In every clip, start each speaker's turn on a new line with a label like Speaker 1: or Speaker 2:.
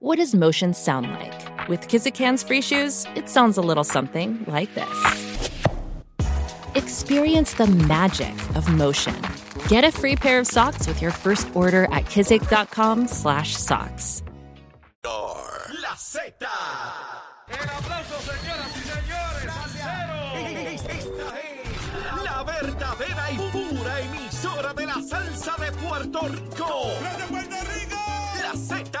Speaker 1: What does motion sound like? With Kizikans free shoes, it sounds a little something like this. Experience the magic of motion. Get a free pair of socks with your first order at kizik.com/socks.
Speaker 2: La Z. El aplauso, señoras y señores. Esta es la verdadera y pura emisora de la salsa de Puerto Rico. ¡De Puerto Rico! La Z.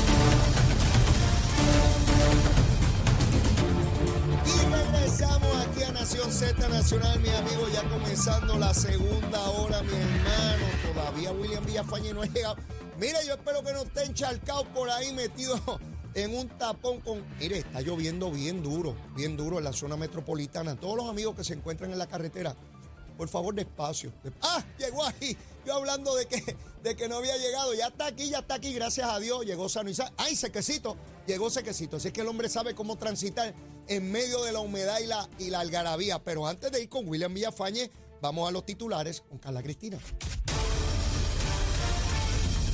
Speaker 3: regresamos aquí a Nación Z Nacional, mi amigo, ya comenzando la segunda hora, mi hermano. Todavía William Villafañe no ha llegado. Mire, yo espero que no esté encharcado por ahí metido en un tapón con... Mire, está lloviendo bien duro, bien duro en la zona metropolitana. Todos los amigos que se encuentran en la carretera, por favor, despacio. Ah, llegó ahí. Yo hablando de que, de que no había llegado. Ya está aquí, ya está aquí, gracias a Dios. Llegó sano y sano. ¡Ay, sequecito! Llegó sequecito. Así que el hombre sabe cómo transitar en medio de la humedad y la, y la algarabía. Pero antes de ir con William Villafañe, vamos a los titulares con Carla Cristina.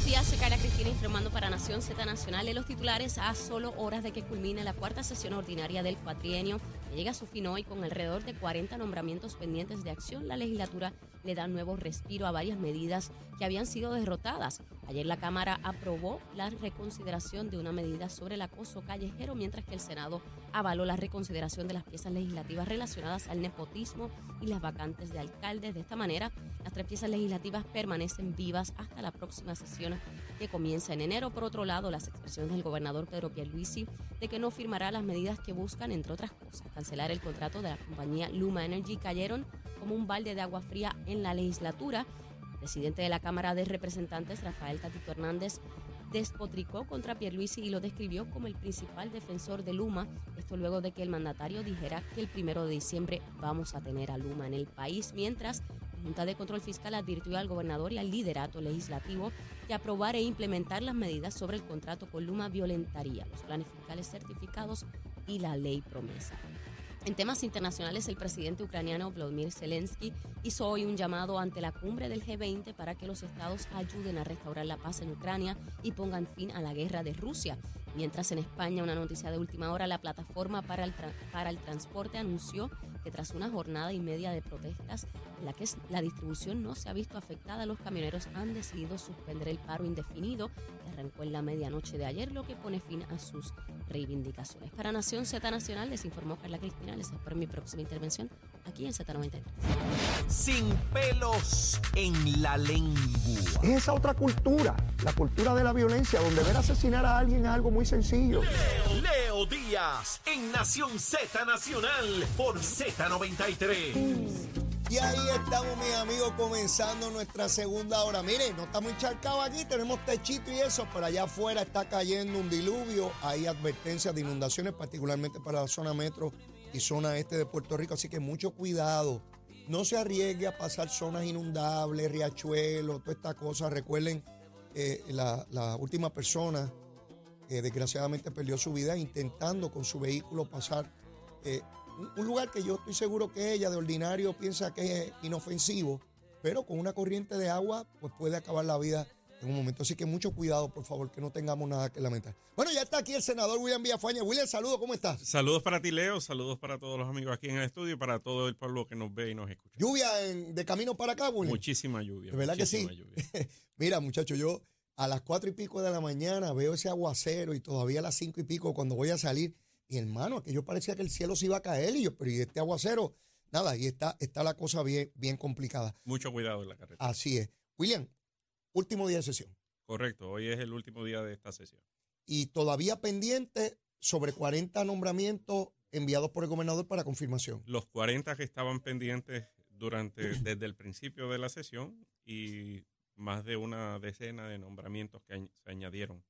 Speaker 4: días, soy Carla Cristina informando para Nación Z Nacional en los titulares a solo horas de que culmine la cuarta sesión ordinaria del cuatrienio, llega a su fin hoy con alrededor de 40 nombramientos pendientes de acción. La legislatura le da nuevo respiro a varias medidas que habían sido derrotadas. Ayer la Cámara aprobó la reconsideración de una medida sobre el acoso callejero, mientras que el Senado avaló la reconsideración de las piezas legislativas relacionadas al nepotismo y las vacantes de alcaldes. De esta manera, las tres piezas legislativas permanecen vivas hasta la próxima sesión que comienza en enero. Por otro lado, las expresiones del gobernador Pedro Pierluisi de que no firmará las medidas que buscan, entre otras cosas, cancelar el contrato de la compañía Luma Energy cayeron como un balde de agua fría en la legislatura. Presidente de la Cámara de Representantes, Rafael Tatito Hernández, despotricó contra Pierluisi y lo describió como el principal defensor de Luma. Esto luego de que el mandatario dijera que el primero de diciembre vamos a tener a Luma en el país, mientras la Junta de Control Fiscal advirtió al gobernador y al liderato legislativo que aprobar e implementar las medidas sobre el contrato con Luma violentaría los planes fiscales certificados y la ley promesa. En temas internacionales, el presidente ucraniano Volodymyr Zelensky hizo hoy un llamado ante la cumbre del G20 para que los estados ayuden a restaurar la paz en Ucrania y pongan fin a la guerra de Rusia. Mientras en España, una noticia de última hora, la plataforma para el, para el transporte anunció que tras una jornada y media de protestas en la que la distribución no se ha visto afectada, los camioneros han decidido suspender el paro indefinido que arrancó en la medianoche de ayer, lo que pone fin a sus reivindicaciones. Para Nación Z Nacional les informó Carla Cristina. Les espero mi próxima intervención aquí en Z93.
Speaker 2: Sin pelos en la lengua.
Speaker 3: Es esa otra cultura, la cultura de la violencia, donde ver asesinar a alguien es algo muy sencillo.
Speaker 2: Leo, Leo Díaz en Nación Z Nacional por Z93.
Speaker 3: Y ahí estamos, mis amigos, comenzando nuestra segunda hora. Miren, no estamos encharcados aquí, tenemos techito y eso, pero allá afuera está cayendo un diluvio. Hay advertencias de inundaciones, particularmente para la zona metro y zona este de Puerto Rico. Así que mucho cuidado. No se arriesgue a pasar zonas inundables, riachuelos, toda esta cosa. Recuerden, eh, la, la última persona que desgraciadamente perdió su vida intentando con su vehículo pasar eh, un- un lugar que yo estoy seguro que ella de ordinario piensa que es inofensivo, pero con una corriente de agua pues puede acabar la vida en un momento. Así que mucho cuidado, por favor, que no tengamos nada que lamentar. Bueno, ya está aquí el senador William Villafañe. William, saludos, ¿cómo estás?
Speaker 5: Saludos para ti, Leo. Saludos para todos los amigos aquí en el estudio y para todo el pueblo que nos ve y nos escucha.
Speaker 3: Lluvia en- de camino para acá, William.
Speaker 5: Muchísima lluvia.
Speaker 3: De verdad que sí.
Speaker 5: lluvia.
Speaker 3: Mira, muchachos, yo a las cuatro y pico de la mañana veo ese aguacero y todavía a las cinco y pico cuando voy a salir, mi hermano, aquello parecía que el cielo se iba a caer y yo, pero y este aguacero, nada, y está, está la cosa bien, bien complicada.
Speaker 5: Mucho cuidado en la carretera.
Speaker 3: Así es. William, último día de sesión.
Speaker 5: Correcto, hoy es el último día de esta sesión.
Speaker 3: Y todavía pendiente sobre 40 nombramientos enviados por el gobernador para confirmación.
Speaker 5: Los 40 que estaban pendientes durante desde el principio de la sesión y más de una decena de nombramientos que se añadieron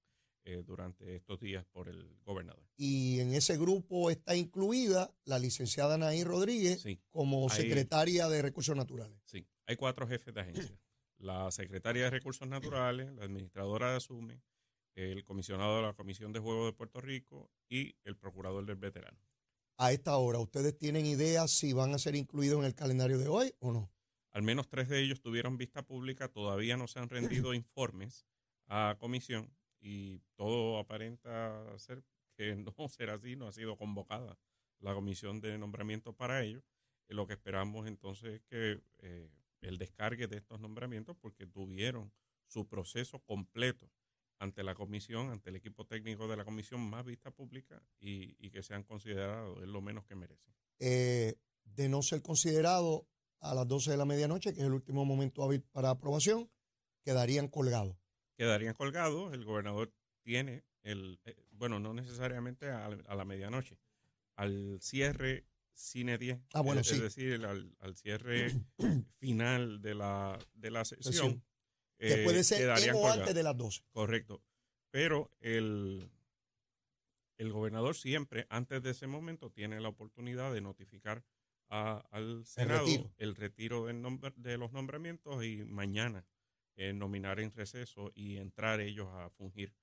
Speaker 5: eh, durante estos días por el gobernador.
Speaker 3: Y en ese grupo está incluida la licenciada Anaí Rodríguez
Speaker 5: Sí,
Speaker 3: como secretaria de Recursos Naturales.
Speaker 5: sí. Hay cuatro jefes de agencia. La secretaria de Recursos Naturales, la administradora de ASUME, el comisionado de la Comisión de Juegos de Puerto Rico y el procurador del veterano.
Speaker 3: A esta hora, ¿ustedes tienen idea si van a ser incluidos en el calendario de hoy o no?
Speaker 5: Al menos tres de ellos tuvieron vista pública, todavía no se han rendido informes a comisión y todo aparenta ser que no será así, no ha sido convocada la comisión de nombramiento para ello. Eh, Lo que esperamos entonces es que eh, el descargue de estos nombramientos, porque tuvieron su proceso completo ante la comisión, ante el equipo técnico de la comisión, más vista pública y, y que sean considerados, es lo menos que merecen.
Speaker 3: Eh, de no ser considerado a las 12 de la medianoche, que es el último momento hábil para aprobación, quedarían colgados.
Speaker 5: quedarían colgados. El gobernador tiene el, eh, bueno, no necesariamente a, a la medianoche, al cierre cine 10,
Speaker 3: Ah, bueno,
Speaker 5: es,
Speaker 3: sí.
Speaker 5: es decir, al, al cierre final de la, de la sesión.
Speaker 3: Sesión. Que
Speaker 5: eh,
Speaker 3: puede ser en o antes de las 12.
Speaker 5: Correcto. Pero el, el gobernador siempre, antes de ese momento, tiene la oportunidad de notificar a- al Senado
Speaker 3: retiro.
Speaker 5: el retiro del nombre- de los nombramientos y mañana eh, nominar en receso y entrar ellos a fungir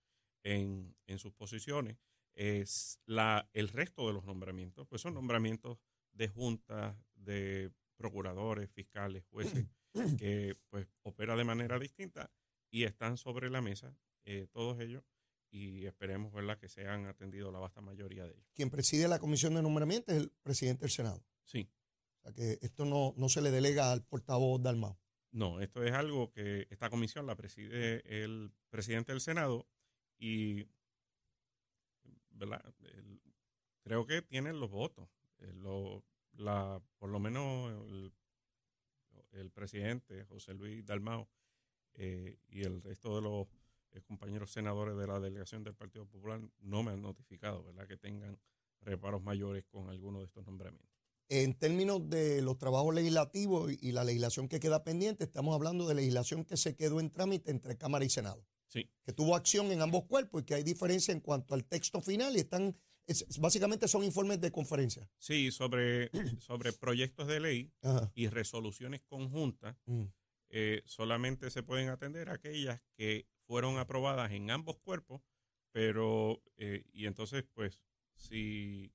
Speaker 5: en, en sus posiciones. Es la, el resto de los nombramientos, pues son nombramientos de juntas, de procuradores, fiscales, jueces, que pues opera de manera distinta y están sobre la mesa eh, todos ellos y esperemos ¿verdad? que sean atendidos la vasta mayoría de ellos.
Speaker 3: Quien preside la comisión de nombramiento es el presidente del Senado.
Speaker 5: Sí,
Speaker 3: O sea que esto no, no se le delega al portavoz Dalmau.
Speaker 5: no, esto es algo que esta comisión la preside el presidente del Senado y El- creo que tienen los votos. Eh, lo- la, por lo menos el, el presidente José Luis Dalmao eh, y el resto de los eh, compañeros senadores de la delegación del Partido Popular no me han notificado, ¿verdad? Que tengan reparos mayores con alguno de estos nombramientos.
Speaker 3: En términos de los trabajos legislativos y la legislación que queda pendiente, estamos hablando de legislación que se quedó en trámite entre Cámara y Senado,
Speaker 5: Sí,
Speaker 3: que tuvo acción en ambos cuerpos y que hay diferencia en cuanto al texto final y están, es- básicamente son informes de conferencia.
Speaker 5: sí, sobre, sobre proyectos de ley
Speaker 3: Ajá.
Speaker 5: y resoluciones conjuntas,
Speaker 3: Mm.
Speaker 5: eh, solamente se pueden atender aquellas que fueron aprobadas en ambos cuerpos, pero, eh, y entonces, pues, si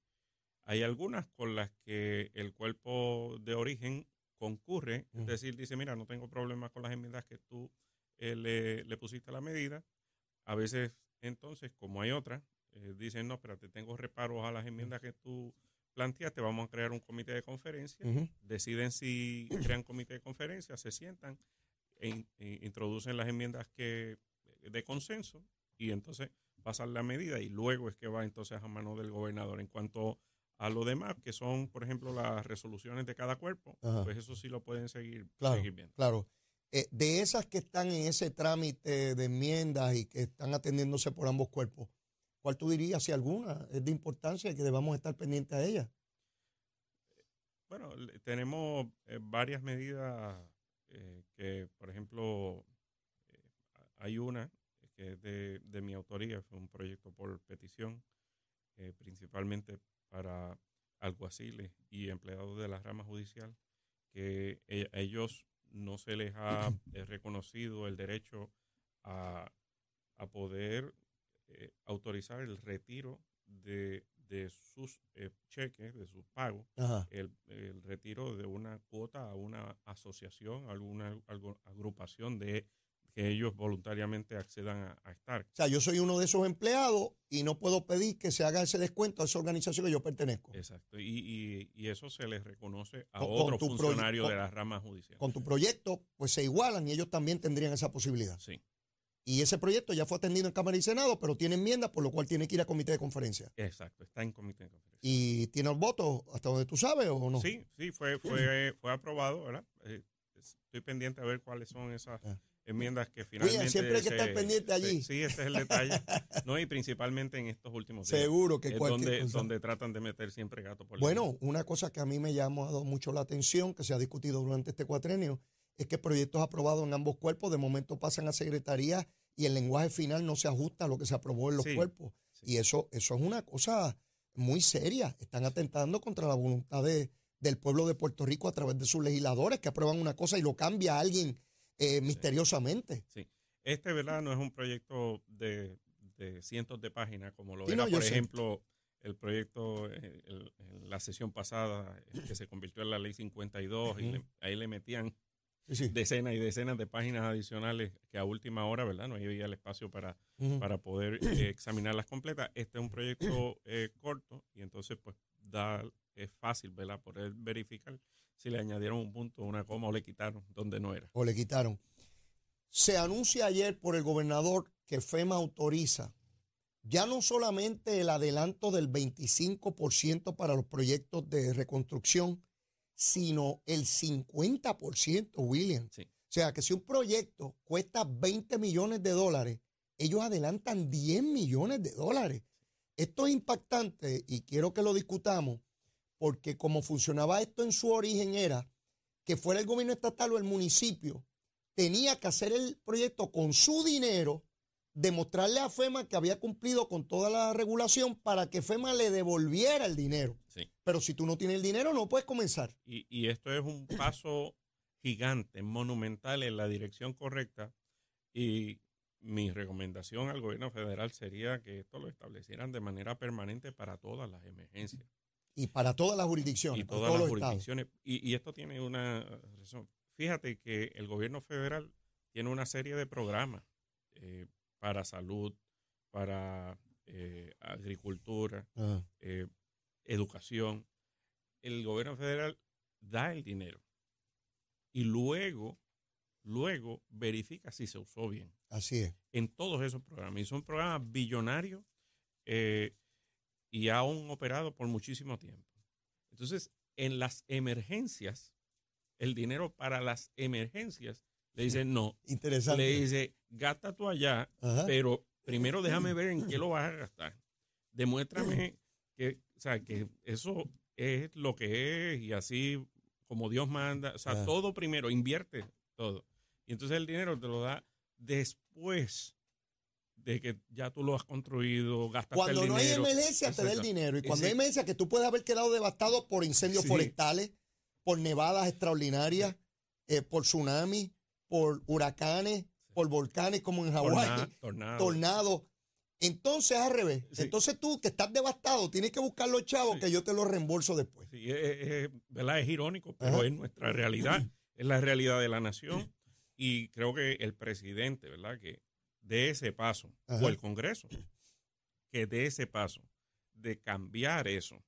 Speaker 5: hay algunas con las que el cuerpo de origen concurre,
Speaker 3: Mm.
Speaker 5: es decir, dice, mira, no tengo problemas con las enmiendas que tú eh, le, le pusiste la medida, a veces, entonces, como hay otras, eh, dicen, no, espérate, tengo reparos a las enmiendas que tú planteaste, vamos a crear un comité de conferencia deciden si crean comité de conferencia, se sientan e, in- e introducen las enmiendas que de consenso y entonces pasan la medida y luego es que va entonces a mano del gobernador. En cuanto a lo demás, que son, por ejemplo, las resoluciones de cada cuerpo,
Speaker 3: Ajá.
Speaker 5: pues eso sí lo pueden seguir,
Speaker 3: Claro,
Speaker 5: seguir viendo.
Speaker 3: claro. Eh, de esas que están en ese trámite de enmiendas y que están atendiéndose por ambos cuerpos, ¿cuál tú dirías, si alguna, es de importancia y que debamos estar pendientes a ella?
Speaker 5: Bueno, tenemos eh, varias medidas eh, que, por ejemplo, hay una que es de, de mi autoría, fue un proyecto por petición, principalmente para alguaciles y empleados de la rama judicial, que ellos no se les ha eh, reconocido el derecho a, a poder eh, autorizar el retiro de, de sus eh, cheques, de sus pagos, el, el retiro de una cuota a una asociación, a alguna algo- agrupación de que ellos voluntariamente accedan a, a estar.
Speaker 3: O sea, yo soy uno de esos empleados y no puedo pedir que se haga ese descuento a esa organización que yo pertenezco.
Speaker 5: Exacto. Y, y- y eso se les reconoce a
Speaker 3: Con-
Speaker 5: funcionarios
Speaker 3: con-
Speaker 5: de la rama judicial.
Speaker 3: Con tu proyecto, pues se igualan y ellos también tendrían esa posibilidad.
Speaker 5: Sí.
Speaker 3: Y ese proyecto ya fue atendido en Cámara y Senado, pero tiene enmiendas, por lo cual tiene que ir a comité de conferencia.
Speaker 5: Exacto, está en comité de conferencia.
Speaker 3: ¿Y tiene el voto hasta donde tú sabes o no?
Speaker 5: Sí, sí, fue, fue, fue aprobado, ¿verdad? Eh, estoy pendiente a ver cuáles son esas
Speaker 3: Ah.
Speaker 5: Enmiendas que finalmente...
Speaker 3: William, siempre hay que estar pendiente allí.
Speaker 5: Sí, ese es el detalle. no, y principalmente en estos últimos días.
Speaker 3: Seguro que
Speaker 5: es donde,
Speaker 3: cosa.
Speaker 5: donde tratan de meter siempre gato por
Speaker 3: Bueno, una cosa que a mí me ha llamado mucho la atención, que se ha discutido durante este cuatrenio, es que proyectos aprobados en ambos cuerpos de momento pasan a secretaría y el lenguaje final no se ajusta a lo que se aprobó en los
Speaker 5: Sí,
Speaker 3: cuerpos.
Speaker 5: sí.
Speaker 3: Y eso, eso es una cosa muy seria. Están atentando contra la voluntad de- del pueblo de Puerto Rico a través de sus legisladores que aprueban una cosa y lo cambia a alguien eh, misteriosamente.
Speaker 5: Sí. Este, ¿verdad? No es un proyecto de, de cientos de páginas como lo
Speaker 3: Sí,
Speaker 5: era,
Speaker 3: no,
Speaker 5: por ejemplo, el proyecto eh, el- en la sesión pasada eh, que se convirtió en la ley 52 y
Speaker 3: Ujú.
Speaker 5: le- ahí le metían
Speaker 3: Sí,
Speaker 5: decenas y decenas de páginas adicionales que a última hora, ¿verdad? No había el espacio para, para poder eh, examinarlas completas. Este es un proyecto eh, corto y entonces pues da, es fácil, ¿verdad? Poder verificar si le añadieron un punto, una coma o le quitaron donde no era.
Speaker 3: o le quitaron. Se anuncia ayer por el gobernador que FEMA autoriza ya no solamente el adelanto del 25% para los proyectos de reconstrucción, sino el 50%, William.
Speaker 5: Sí.
Speaker 3: O sea, que si un proyecto cuesta 20 millones de dólares, ellos adelantan 10 millones de dólares. Esto es impactante y quiero que lo discutamos porque como funcionaba esto en su origen era que fuera el gobierno estatal o el municipio, tenía que hacer el proyecto con su dinero, demostrarle a FEMA que había cumplido con toda la regulación para que FEMA le devolviera el dinero.
Speaker 5: Sí.
Speaker 3: Pero si tú no tienes el dinero, no puedes comenzar.
Speaker 5: Y, y esto es un paso gigante, monumental en la dirección correcta. Y mi recomendación al gobierno federal sería que esto lo establecieran de manera permanente para todas las emergencias
Speaker 3: Y para todas las jurisdicciones,
Speaker 5: y
Speaker 3: para
Speaker 5: todas
Speaker 3: todos
Speaker 5: las
Speaker 3: los
Speaker 5: jurisdicciones. Y, y esto tiene una razón. Fíjate que el gobierno federal tiene una serie de programas eh, para salud, para eh, agricultura,
Speaker 3: Ah,
Speaker 5: eh, educación, el gobierno federal da el dinero y luego, luego verifica si se usó bien
Speaker 3: así es.
Speaker 5: en todos esos programas. Y son programas billonarios eh, y aún operados por muchísimo tiempo. Entonces, en las emergencias, el dinero para las emergencias, le dicen no.
Speaker 3: Interesante.
Speaker 5: Le dice, gasta tú allá,
Speaker 3: Ajá.
Speaker 5: pero primero déjame ver en qué lo vas a gastar. Demuéstrame que, o sea, que eso es lo que es y así como Dios manda. O sea, todo primero, invierte todo. Y entonces el dinero te lo da después de que ya tú lo has construido, gastaste
Speaker 3: Cuando
Speaker 5: el
Speaker 3: no hay
Speaker 5: dinero.
Speaker 3: emergencia, te da el dinero. Y cuando hay emergencia, que tú puedes haber quedado devastado por incendios
Speaker 5: Sí.
Speaker 3: forestales, por nevadas extraordinarias, eh, por tsunamis, por huracanes, por volcanes como en Hawái,
Speaker 5: Torna- tornado.
Speaker 3: tornados. Entonces, al revés. Entonces tú, que estás devastado, tienes que buscar los chavos que yo te los reembolso después.
Speaker 5: Sí, es, es- ¿verdad? es irónico, pero
Speaker 3: Ajá.
Speaker 5: es nuestra realidad, es la realidad de la nación. Y creo que el presidente, ¿verdad? Que dé ese paso,
Speaker 3: Ajá.
Speaker 5: o el Congreso, que dé ese paso de cambiar eso,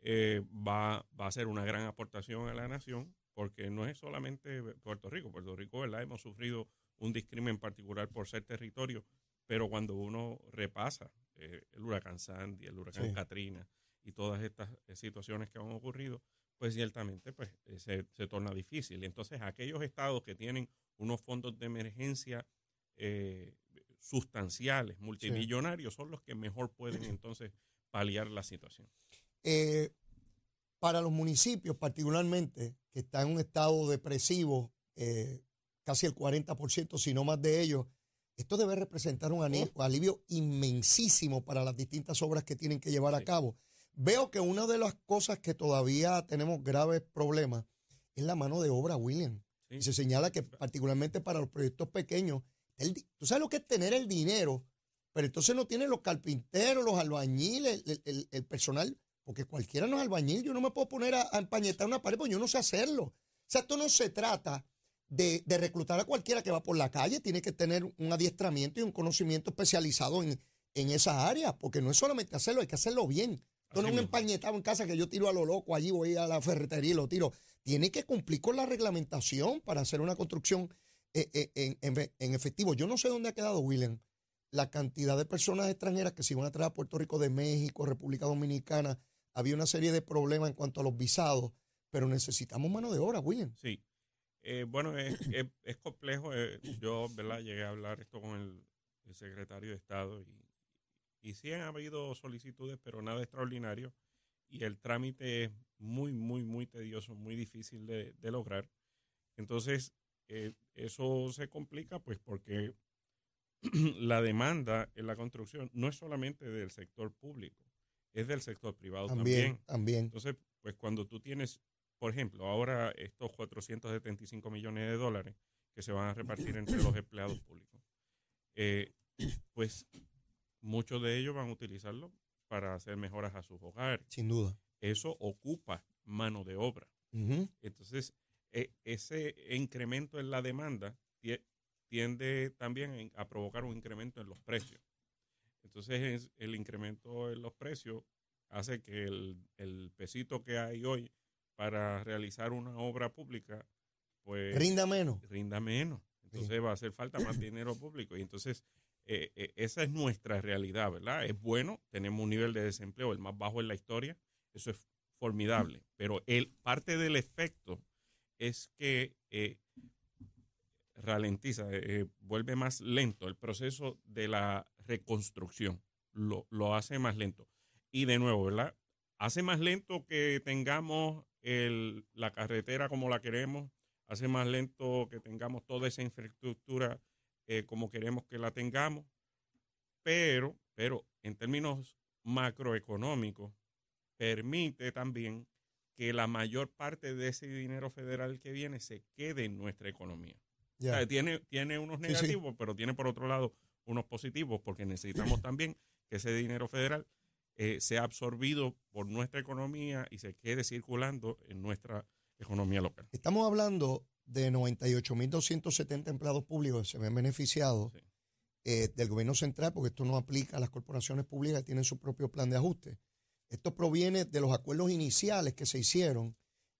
Speaker 5: eh, va, va a ser una gran aportación a la nación, porque no es solamente Puerto Rico. Puerto Rico, ¿verdad? Hemos sufrido un discrimen particular por ser territorio, pero cuando uno repasa eh, el huracán Sandy, el huracán
Speaker 3: Sí.
Speaker 5: Katrina y todas estas eh, situaciones que han ocurrido, pues ciertamente pues, eh, se, se torna difícil. Entonces, aquellos estados que tienen unos fondos de emergencia eh, sustanciales, multimillonarios, son los que mejor pueden entonces paliar la situación.
Speaker 3: Eh, para los municipios, particularmente, que están en un estado depresivo, eh, casi el 40%, si no más de ellos, esto debe representar un ani- alivio inmensísimo para las distintas obras que tienen que llevar a cabo. Veo que una de las cosas que todavía tenemos graves problemas es la mano de obra, William.
Speaker 5: ¿sí?
Speaker 3: Y se señala que particularmente para los proyectos pequeños, tú sabes lo que es tener el dinero, pero entonces no tienen los carpinteros, los albañiles, el, el- el personal, porque cualquiera no es albañil, yo no me puedo poner a, a empañetar una pared porque yo no sé hacerlo. O sea, esto no se trata de, de reclutar a cualquiera que va por la calle, tiene que tener un adiestramiento y un conocimiento especializado en, en esas áreas, porque no es solamente hacerlo, hay que hacerlo bien. Esto no es un empañetado en casa que yo tiro a lo loco, allí voy a la ferretería y lo tiro. Tiene que cumplir con la reglamentación para hacer una construcción en, en- en efectivo. Yo no sé dónde ha quedado, William, la cantidad de personas extranjeras que se iban a traer a Puerto Rico de México, República Dominicana. Había una serie de problemas en cuanto a los visados, pero necesitamos mano de obra, William.
Speaker 5: Sí. Eh, bueno, es, complejo. eh, yo, ¿verdad? Llegué a hablar esto con el, secretario de Estado y, sí han habido solicitudes, pero nada extraordinario. Y el trámite es muy, muy, muy tedioso, muy difícil de lograr. Entonces, eh, eso se complica pues porque la demanda en la construcción no es solamente del sector público, es del sector privado
Speaker 3: También,
Speaker 5: también.
Speaker 3: también.
Speaker 5: Entonces, pues cuando tú tienes, por ejemplo, ahora estos 475 millones de dólares que se van a repartir entre los empleados públicos, eh, pues muchos de ellos van a utilizarlo para hacer mejoras a sus hogares.
Speaker 3: Sin duda.
Speaker 5: Eso ocupa mano de obra. Entonces, e- ese incremento en la demanda tie- tiende también a provocar un incremento en los precios. Entonces, es- el incremento en los precios hace que el, el pesito que hay hoy para realizar una obra pública, pues
Speaker 3: Rinda menos.
Speaker 5: rinda menos. Entonces va a hacer falta más dinero público. Y entonces eh, eh, esa es nuestra realidad, ¿verdad? Es bueno, tenemos un nivel de desempleo el más bajo en la historia, eso es formidable. Pero el, parte del efecto es que eh, ralentiza, eh, vuelve más lento el proceso de la reconstrucción, lo, lo hace más lento. Y de nuevo, ¿verdad? Hace más lento que tengamos el, la carretera como la queremos, hace más lento que tengamos toda esa infraestructura eh, como queremos que la tengamos, pero, pero en términos macroeconómicos, permite también que la mayor parte de ese dinero federal que viene se quede en nuestra economía. O
Speaker 3: Ya.
Speaker 5: sea, tiene, tiene unos
Speaker 3: Sí, sí.
Speaker 5: negativos, pero tiene por otro lado unos positivos, porque necesitamos también que ese dinero federal eh, sea absorbido por nuestra economía y se quede circulando en nuestra economía local.
Speaker 3: Estamos hablando de 98.270 empleados públicos que se ven beneficiados
Speaker 5: Sí.
Speaker 3: eh, del gobierno central, porque esto no aplica a las corporaciones públicas que tienen su propio plan de ajuste. Esto proviene de los acuerdos iniciales que se hicieron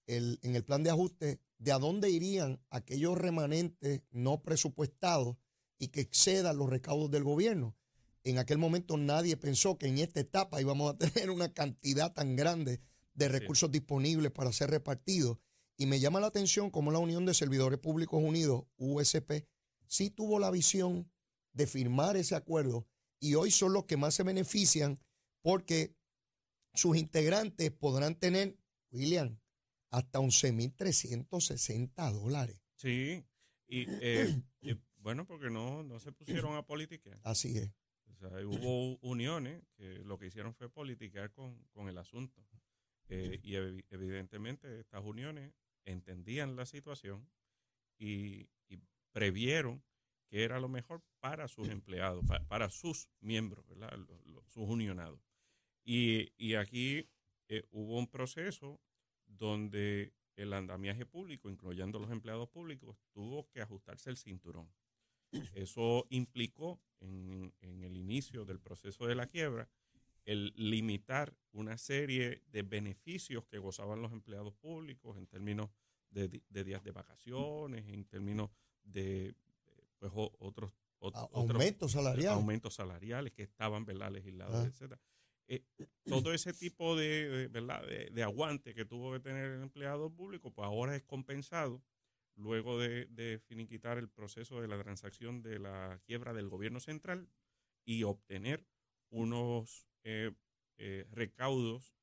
Speaker 3: el- en el plan de ajuste, de a dónde irían aquellos remanentes no presupuestados y que excedan los recaudos del gobierno. En aquel momento nadie pensó que en esta etapa íbamos a tener una cantidad tan grande de recursos disponibles para ser repartidos. Y me llama la atención cómo la Unión de Servidores Públicos Unidos, USP, sí tuvo la visión de firmar ese acuerdo y hoy son los que más se benefician porque sus integrantes podrán tener, William, hasta 11.360 dólares.
Speaker 5: Sí, y eh, eh, bueno, porque no, no se pusieron a politiquear.
Speaker 3: Así es.
Speaker 5: O sea, hubo uniones que lo que hicieron fue politiquear con, con el asunto. Eh, y evi- evidentemente estas uniones entendían la situación y, y previeron que era lo mejor para sus empleados, pa- para, sus miembros, ¿verdad? Sus unionados. Y, y aquí eh, hubo un proceso donde el andamiaje público, incluyendo los empleados públicos, tuvo que ajustarse el cinturón. Eso implicó en, en el inicio del proceso de la quiebra el limitar una serie de beneficios que gozaban los empleados públicos en términos de, días de vacaciones, en términos de pues, otros, ot-
Speaker 3: A-
Speaker 5: otros
Speaker 3: aumento salarial.
Speaker 5: aumentos salariales que estaban ¿verdad? legislados,
Speaker 3: Ah.
Speaker 5: etcétera. Eh, todo ese tipo de, de, ¿verdad? De, de aguante que tuvo que tener el empleado público, pues ahora es compensado luego de, de finiquitar el proceso de la transacción de la quiebra del gobierno central y obtener unos eh, eh, recaudos,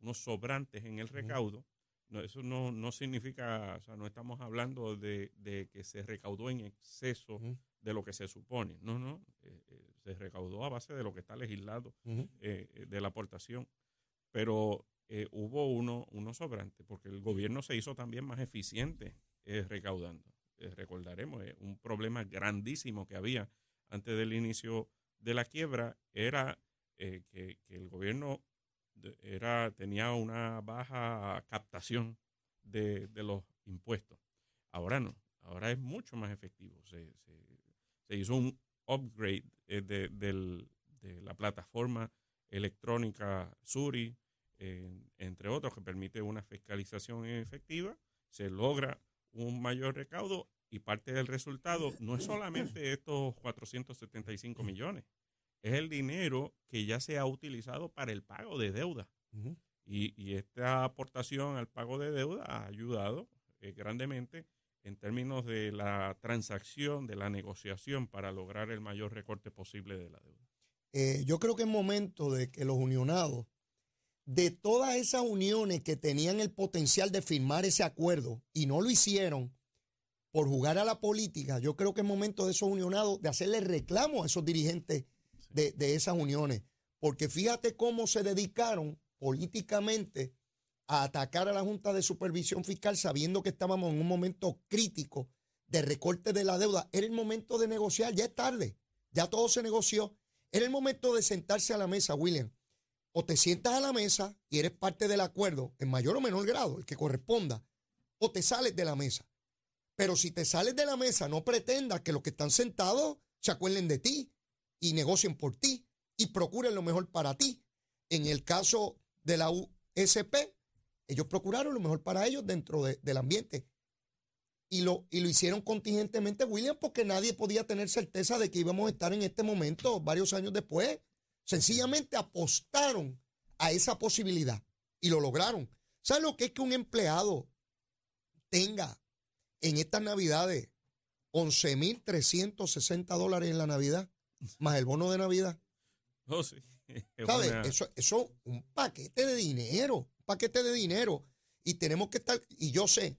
Speaker 5: unos sobrantes en el recaudo. No, eso no, no significa, o sea, no estamos hablando de, de que se recaudó en exceso. De lo que se supone. No, no, eh, eh, se recaudó a base de lo que está legislado eh, eh, de la aportación. Pero hubo uno, uno sobrante, porque el gobierno se hizo también más eficiente eh, recaudando. Recordaremos, un problema grandísimo que había antes del inicio de la quiebra era que, que el gobierno era, tenía una baja captación de, de los impuestos. Ahora no, ahora es mucho más efectivo. Se, se- se hizo un upgrade eh, de, del- de la plataforma electrónica Suri, eh, entre otros, que permite una fiscalización efectiva, se logra un mayor recaudo y parte del resultado no es solamente estos 475 millones, es el dinero que ya se ha utilizado para el pago de deuda. y, esta aportación al pago de deuda ha ayudado eh, grandemente en términos de la transacción, de la negociación para lograr el mayor recorte posible de la deuda.
Speaker 3: Eh, yo creo que es momento de que los unionados, de todas esas uniones que tenían el potencial de firmar ese acuerdo y no lo hicieron por jugar a la política, yo creo que es momento de esos unionados de hacerle reclamo a esos dirigentes de, de esas uniones. Porque fíjate cómo se dedicaron políticamente a atacar a la Junta de Supervisión Fiscal sabiendo que estábamos en un momento crítico de recorte de la deuda. Era el momento de negociar, ya es tarde, ya todo se negoció. Era el momento de sentarse a la mesa, William. O te sientas a la mesa y eres parte del acuerdo, en mayor o menor grado, el que corresponda, o te sales de la mesa. Pero si te sales de la mesa, no pretendas que los que están sentados se acuerden de ti y negocien por ti y procuren lo mejor para ti. En el caso de la USP, ellos procuraron lo mejor para ellos dentro del ambiente. Y lo, y lo hicieron contingentemente, William, porque nadie podía tener certeza de que íbamos a estar en este momento varios años después. Sencillamente apostaron a esa posibilidad y lo lograron. ¿Sabes lo que es que un empleado tenga en estas navidades 11.360 dólares en la Navidad, más el bono de Navidad?
Speaker 5: Oh, sí.
Speaker 3: ¿Sabes? Eso es un paquete de dinero paquete de dinero y tenemos que estar, y yo sé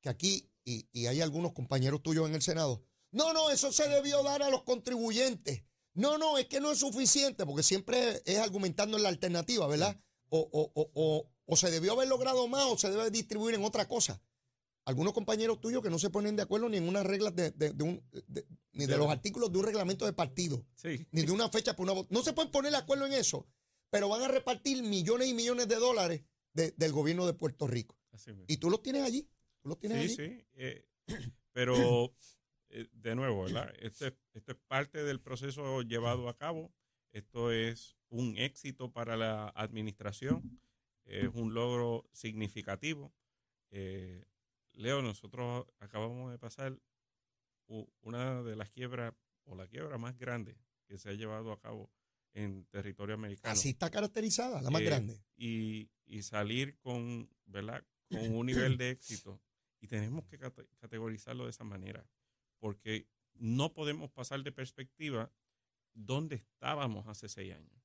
Speaker 3: que aquí, y, hay algunos compañeros tuyos en el Senado, no, no, eso se debió dar a los contribuyentes. No, no, es que no es suficiente, porque siempre es argumentando en la alternativa, ¿verdad? O, o, o, o, se debió haber logrado más o se debe distribuir en otra cosa. Algunos compañeros tuyos que no se ponen de acuerdo ni en unas reglas de, un, ni de los artículos de un reglamento de partido, ni de una fecha por una No se pueden poner de acuerdo en eso, pero van a repartir millones y millones de dólares del gobierno de Puerto Rico. y tú los tienes allí. Tú los tienes
Speaker 5: sí, sí. Eh, pero, eh, de nuevo, ¿verdad? Este, esto es parte del proceso llevado a cabo. Esto es un éxito para la administración. Es un logro significativo. Eh, Leo, nosotros acabamos de pasar una de las quiebras o la quiebra más grande que se ha llevado a cabo en territorio americano.
Speaker 3: Así está caracterizada, la más grande.
Speaker 5: Y, y salir con, ¿verdad? con un nivel de éxito. Y tenemos que categorizarlo de esa manera, porque no podemos pasar de perspectiva dónde estábamos hace seis años.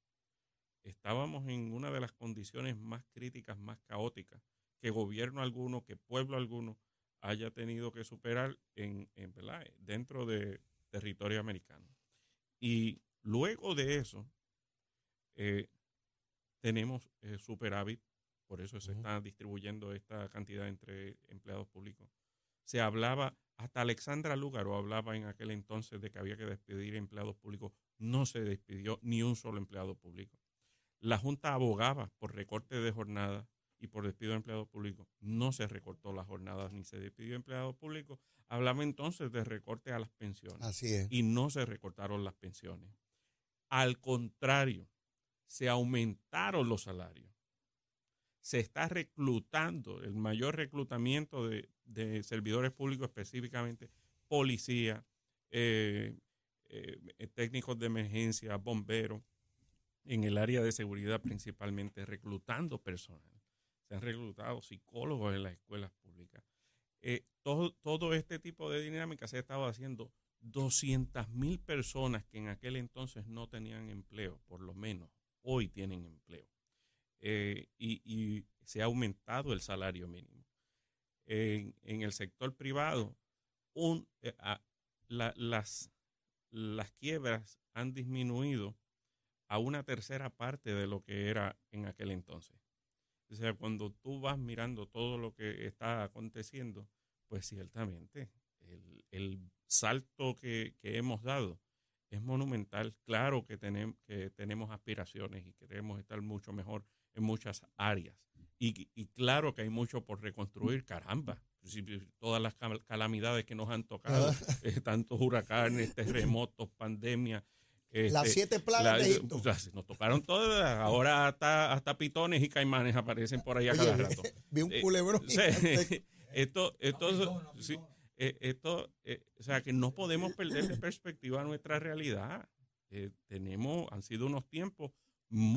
Speaker 5: Estábamos en una de las condiciones más críticas, más caóticas, que gobierno alguno, que pueblo alguno haya tenido que superar en, en dentro de territorio americano. Y luego de eso, eh, tenemos eh, superávit por eso se está distribuyendo esta cantidad entre empleados públicos. Se hablaba, hasta Alexandra Lúgaro hablaba en aquel entonces de que había que despedir empleados públicos. No se despidió ni un solo empleado público. La Junta abogaba por recorte de jornada y por despido de empleados públicos. No se recortó las jornadas ni se despidió empleados públicos. Hablaba entonces de recorte a las pensiones.
Speaker 3: Así es.
Speaker 5: Y no se recortaron las pensiones. Al contrario, se aumentaron los salarios se está reclutando, el mayor reclutamiento de, servidores públicos, específicamente policía, eh, eh, técnicos de emergencia, bomberos, en el área de seguridad principalmente, reclutando personal. Se han reclutado psicólogos en las escuelas públicas. Eh, todo, todo este tipo de dinámica se ha estado haciendo 200 mil personas que en aquel entonces no tenían empleo, por lo menos hoy tienen empleo. Eh, y, se ha aumentado el salario mínimo. En, el sector privado, un, eh, las, las quiebras han disminuido a una tercera parte de lo que era en aquel entonces. O sea, cuando tú vas mirando todo lo que está aconteciendo, pues ciertamente el salto que, que, hemos dado es monumental. Claro que, tenemos que tenemos aspiraciones y queremos estar mucho mejor en muchas áreas. Y, y claro que hay mucho por reconstruir, caramba. Todas las calamidades que nos han tocado, ah. eh, tantos huracanes, terremotos, pandemia.
Speaker 3: las este, siete plagas de Egipto.
Speaker 5: nos tocaron todas. Ahora hasta, hasta pitones y caimanes aparecen por ahí a cada rato.
Speaker 3: Vi un eh, culebrón.
Speaker 5: esto, esto, eh, esto, eh, o sea, que no podemos perder de perspectiva nuestra realidad. Eh, tenemos, han sido unos tiempos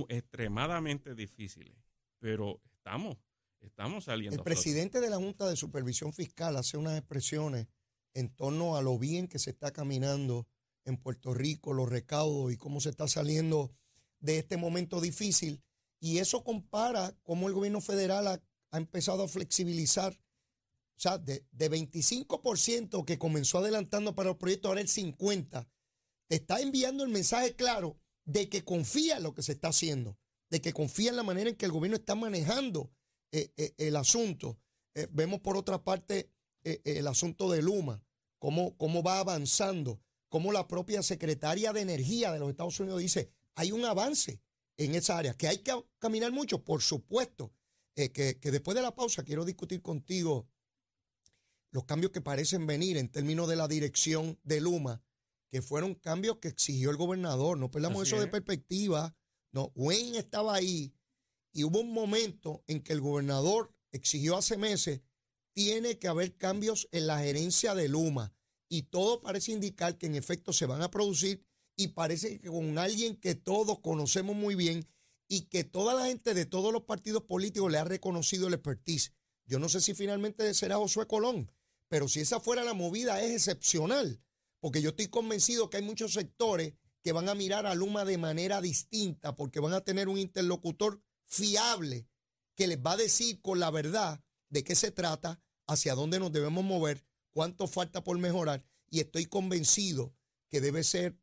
Speaker 5: extremadamente difíciles, pero estamos, estamos saliendo.
Speaker 3: El presidente de la Junta de Supervisión Fiscal hace unas expresiones en torno a lo bien que se está caminando en Puerto Rico, los recaudos y cómo se está saliendo de este momento difícil. Y eso compara cómo el gobierno federal ha, ha empezado a flexibilizar o sea, de, 25% que comenzó adelantando para los proyectos, ahora el 50%, te está enviando el mensaje claro de que confía en lo que se está haciendo, de que confía en la manera en que el gobierno está manejando eh, eh, el asunto. Eh, vemos por otra parte el asunto de Luma, cómo, cómo va avanzando, cómo la propia secretaria de Energía de los Estados Unidos dice, hay un avance en esa área, que hay que caminar mucho, por supuesto, que, que después de la pausa quiero discutir contigo los cambios que parecen venir en términos de la dirección de Luma, que fueron cambios que exigió el gobernador. No perdamos eso de perspectiva. No, Wayne estaba ahí y hubo un momento en que el gobernador exigió hace meses, tiene que haber cambios en la gerencia de Luma. Y todo parece indicar que en efecto se van a producir y parece que con alguien que todos conocemos muy bien y que toda la gente de todos los partidos políticos le ha reconocido el expertise. Yo no sé si finalmente será Josué Colón, pero si esa fuera la movida es excepcional, porque yo estoy convencido que hay muchos sectores que van a mirar a Luma de manera distinta, porque van a tener un interlocutor fiable que les va a decir con la verdad de qué se trata, hacia dónde nos debemos mover, cuánto falta por mejorar, y estoy convencido que debe ser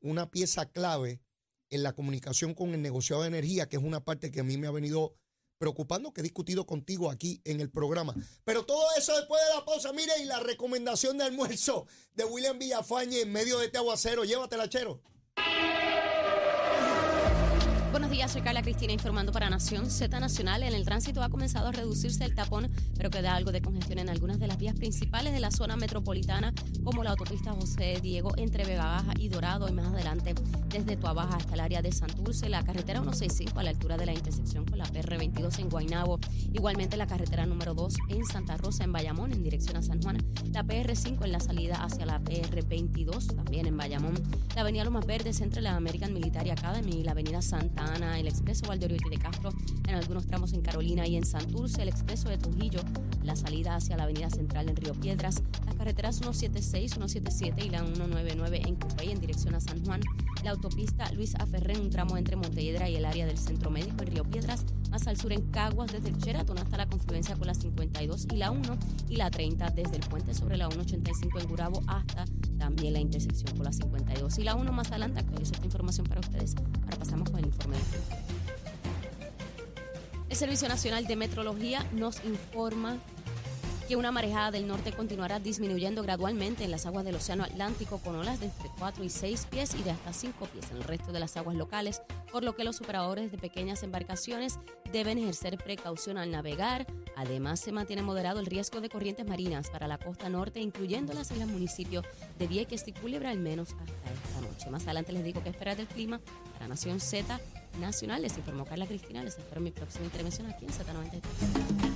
Speaker 3: una pieza clave en la comunicación con el negociado de energía, que es una parte que a mí me ha venido preocupando que he discutido contigo aquí en el programa. Pero todo eso después de la pausa, mire, y la recomendación de almuerzo de William Villafañe en medio de este aguacero. Llévatela, chero.
Speaker 4: Buenos días, soy Carla Cristina informando para Nación Z Nacional. En el tránsito ha comenzado a reducirse el tapón, pero queda algo de congestión en algunas de las vías principales de la zona metropolitana, como la autopista José Diego entre Vega y Dorado, y más adelante desde Tuabaja hasta el área de Santurce, la carretera 165 a la altura de la intersección con la PR22 en Guaynabo, igualmente la carretera número 2 en Santa Rosa, en Bayamón, en dirección a San Juan, la PR5 en la salida hacia la PR22, también en Bayamón, la avenida Lomas Verdes entre la American Military Academy y la avenida Santa el expreso Valdeoriotti de Castro en algunos tramos en Carolina y en Santurce, el expreso de Trujillo, la salida hacia la avenida central en Río Piedras, las carreteras 176, 177 y la 199 en Cupey en dirección a San Juan, la autopista Luis Aferrén, un tramo entre Montelledra y el área del Centro Médico en Río Piedras, más al sur en Caguas desde el Sheraton hasta la confluencia con la 52 y la 1 y la 30 desde el puente sobre la 185 en Gurabo hasta también la intersección con la 52 y la 1 más adelante actualizo esta información para ustedes. Ahora pasamos con el informe el Servicio Nacional de Metrología nos informa que una marejada del norte continuará disminuyendo gradualmente en las aguas del Océano Atlántico con olas de entre 4 y 6 pies y de hasta 5 pies en el resto de las aguas locales, por lo que los operadores de pequeñas embarcaciones deben ejercer precaución al navegar. Además, se mantiene moderado el riesgo de corrientes marinas para la costa norte, incluyendo las islas municipios de Vieques y Culebra, al menos hasta esta noche. Más adelante les digo qué esperar del clima para Nación Z Nacional. Les informó Carla Cristina. Les espero en mi próxima intervención aquí en Z93.